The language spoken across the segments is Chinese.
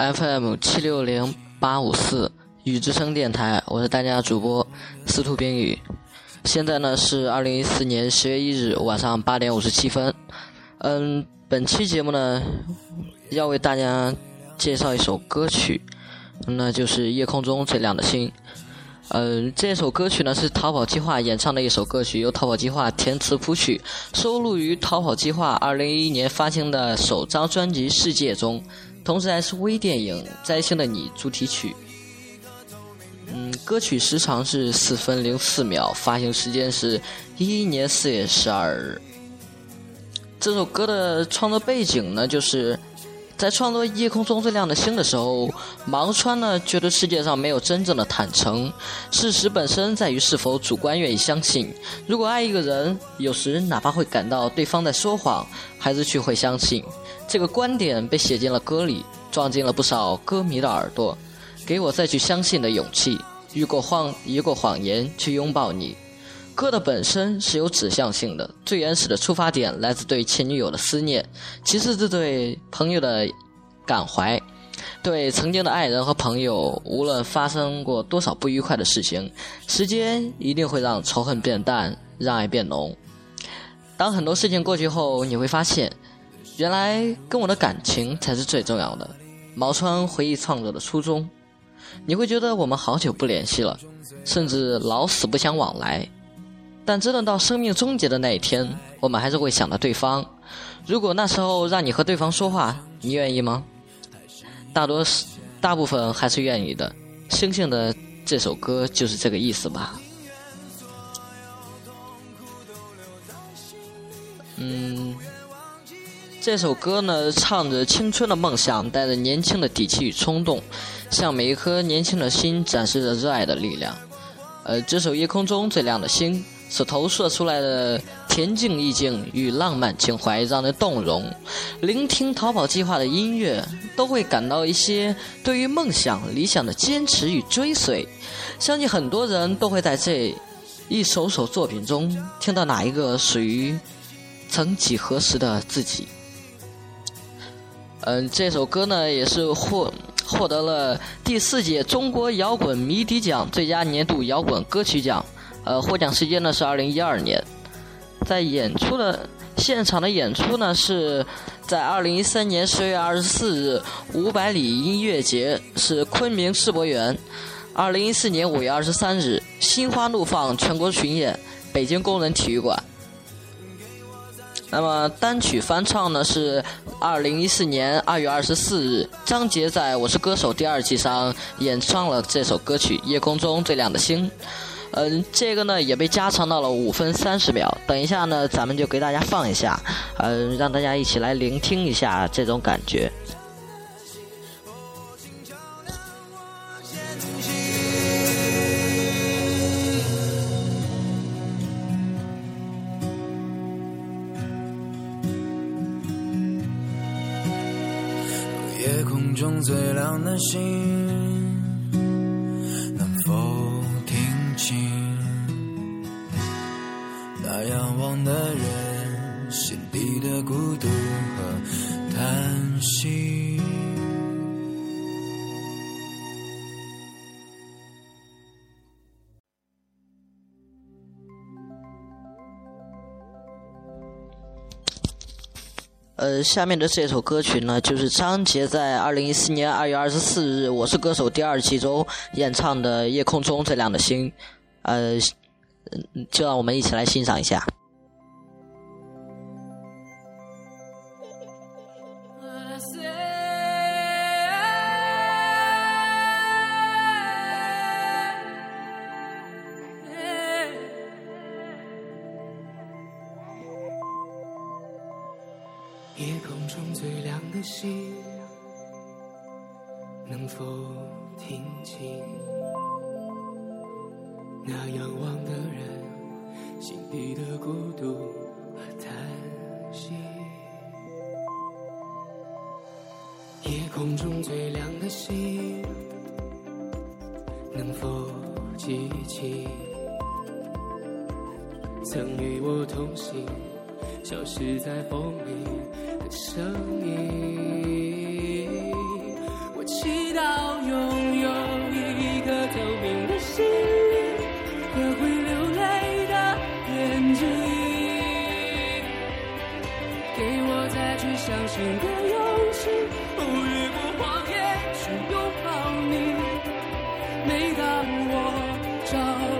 FM 七六零八五四雨之声电台，我是大家主播司徒冰雨。现在呢是二零一四年十月一日晚上八点五十七分。嗯，本期节目呢要为大家介绍一首歌曲，那就是《夜空中最亮的星》。嗯，这首歌曲呢是逃跑计划演唱的一首歌曲，由逃跑计划填词谱曲，收录于逃跑计划二零一一年发行的首张专辑《世界》中，同时还是微电影《摘星的你》主题曲。嗯，歌曲时长是四分零四秒，发行时间是一一年四月十二日。这首歌的创作背景呢，就是。在创作《夜空中最亮的星》的时候，芒川呢觉得世界上没有真正的坦诚，事实本身在于是否主观愿意相信。如果爱一个人，有时哪怕会感到对方在说谎，还是去会相信。这个观点被写进了歌里，撞进了不少歌迷的耳朵，给我再去相信的勇气。遇过谎，遇过谎言，去拥抱你。歌的本身是有指向性的，最原始的出发点来自对前女友的思念，其次是对朋友的感怀，对曾经的爱人和朋友，无论发生过多少不愉快的事情，时间一定会让仇恨变淡，让爱变浓。当很多事情过去后，你会发现，原来跟我的感情才是最重要的。毛川回忆创作的初衷，你会觉得我们好久不联系了，甚至老死不相往来。但真的到生命终结的那一天，我们还是会想到对方。如果那时候让你和对方说话，你愿意吗？大多是大部分还是愿意的。星星的这首歌就是这个意思吧。嗯，这首歌呢，唱着青春的梦想，带着年轻的底气与冲动，向每一颗年轻的心展示着热爱的力量。呃，这首夜空中最亮的星。所投射出来的恬静意境与浪漫情怀让人动容，聆听逃跑计划的音乐都会感到一些对于梦想理想的坚持与追随。相信很多人都会在这一首首作品中听到哪一个属于曾几何时的自己。嗯，这首歌呢也是获获得了第四届中国摇滚迷笛奖最佳年度摇滚歌曲奖。呃，获奖时间呢是二零一二年，在演出的现场的演出呢是在二零一三年十月二十四日五百里音乐节是昆明世博园，二零一四年五月二十三日心花怒放全国巡演北京工人体育馆。那么单曲翻唱呢是二零一四年二月二十四日张杰在我是歌手第二季上演唱了这首歌曲《夜空中最亮的星》。嗯，这个呢也被加长到了五分三十秒。等一下呢，咱们就给大家放一下，嗯，让大家一起来聆听一下这种感觉。心能否听清。那仰望的人心底的孤独呃，下面的这首歌曲呢，就是张杰在二零一四年二月二十四日《我是歌手》第二季中演唱的《夜空中最亮的星》，呃。就让我们一起来欣赏一下。的心，能否听清？那仰望的人心底的孤独和叹息。夜空中最亮的星，能否记起曾与我同行消失在风里声音。我祈祷拥有一颗透明的心灵和会流泪的眼睛，给我再去相信的勇气，哦，越过谎言去拥抱你。每当我找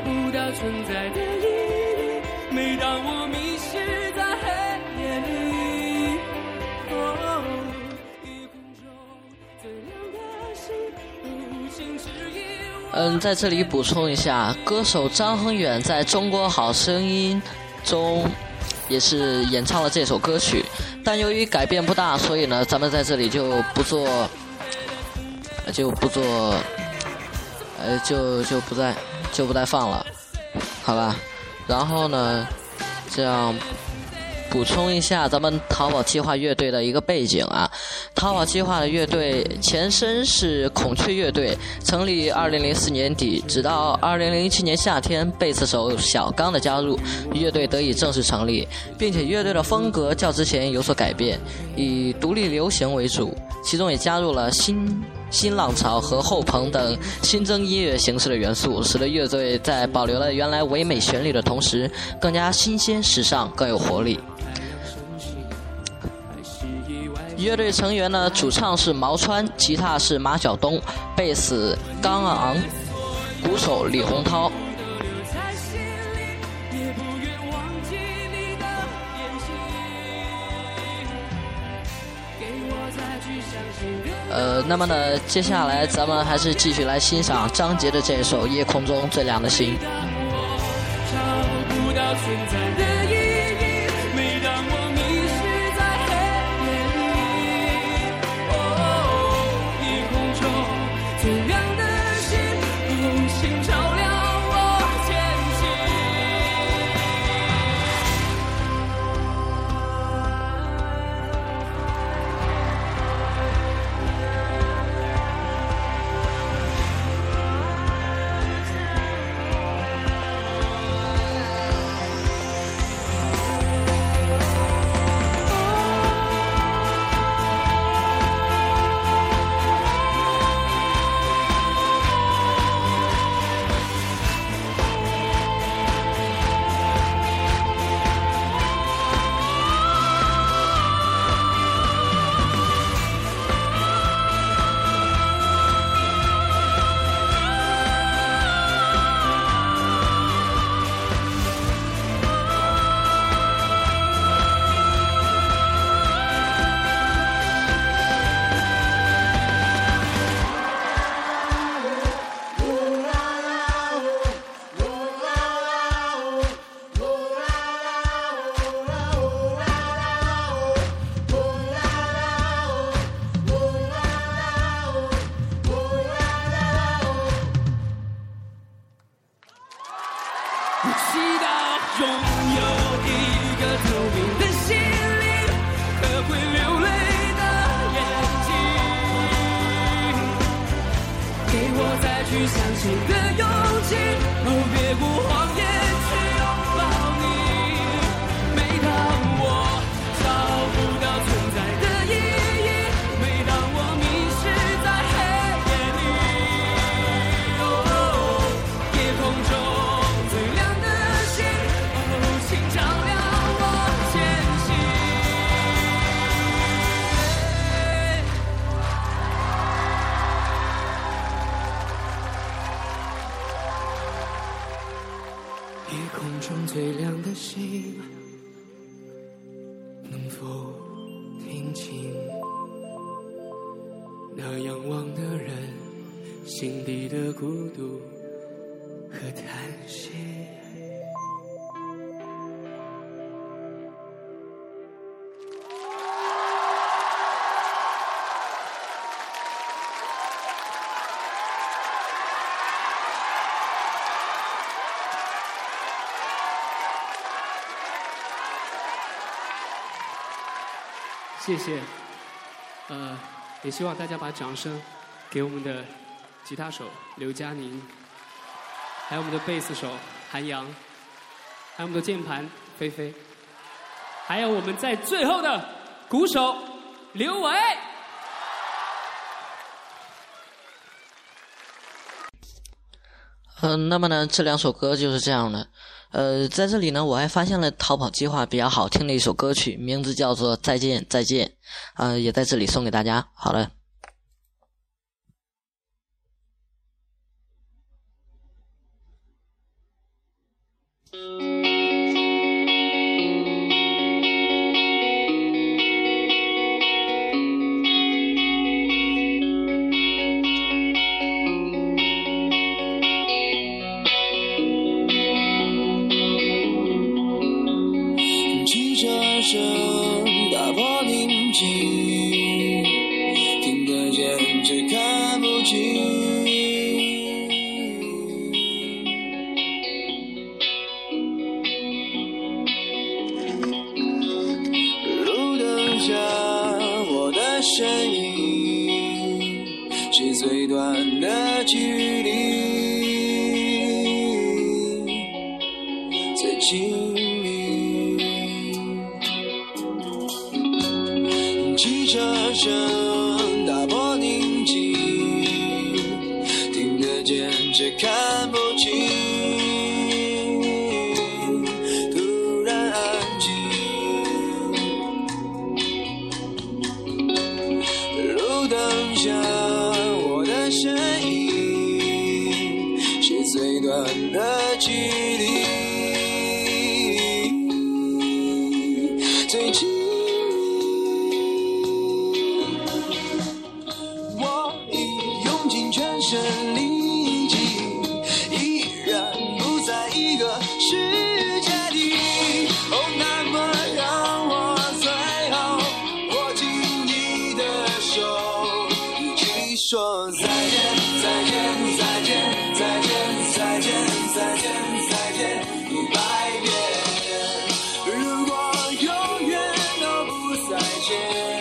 不到存在的嗯，在这里补充一下，歌手张恒远在中国好声音中也是演唱了这首歌曲，但由于改变不大，所以呢，咱们在这里就不做，就不做，呃，就就不再就不再放了，好吧？然后呢，这样补充一下咱们淘宝计划乐队的一个背景啊。淘宝计划的乐队前身是孔雀乐队，成立于2004年底，直到2007年夏天，贝斯手小刚的加入，乐队得以正式成立，并且乐队的风格较之前有所改变，以独立流行为主，其中也加入了新。新浪潮和后朋等新增音乐形式的元素，使得乐队在保留了原来唯美旋律的同时，更加新鲜、时尚，更有活力。乐队成员呢，主唱是毛川，吉他是马晓东，贝斯刚昂，鼓手李洪涛。呃，那么呢，接下来咱们还是继续来欣赏张杰的这首《夜空中最亮的星》。找不到存在的否听清那仰望的人心底的孤独和叹息？谢谢。呃，也希望大家把掌声给我们的吉他手刘佳宁，还有我们的贝斯手韩阳，还有我们的键盘菲菲，还有我们在最后的鼓手刘伟。嗯、那么呢，这两首歌就是这样的。呃在这里呢我还发现了逃跑计划比较好听的一首歌曲名字叫做再见再见啊也在这里送给大家。好了。じん。汽车声打破宁静听得见却看 Yeah.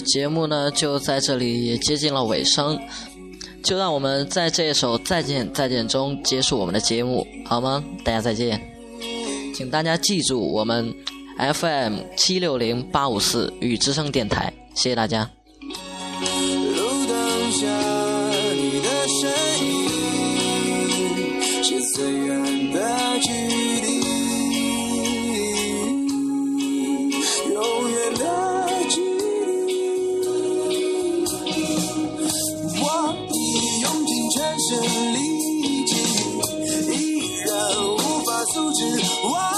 节目呢就在这里也接近了尾声就让我们在这一首再见再见中结束我们的节目好吗？大家再见。请大家记住我们 fm 七六零八五四与之声电台谢谢大家。素质。哇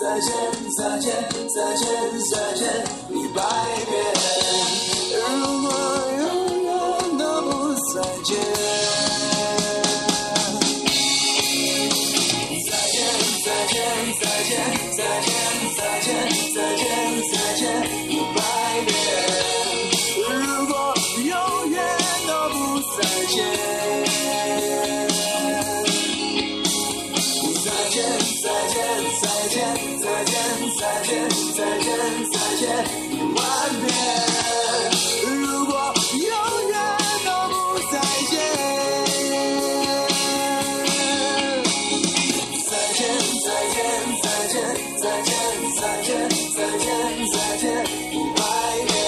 再见再见再见再见一百遍如果永远都不再见再见再见再见再见。再见，再见，再见，再见，一百年。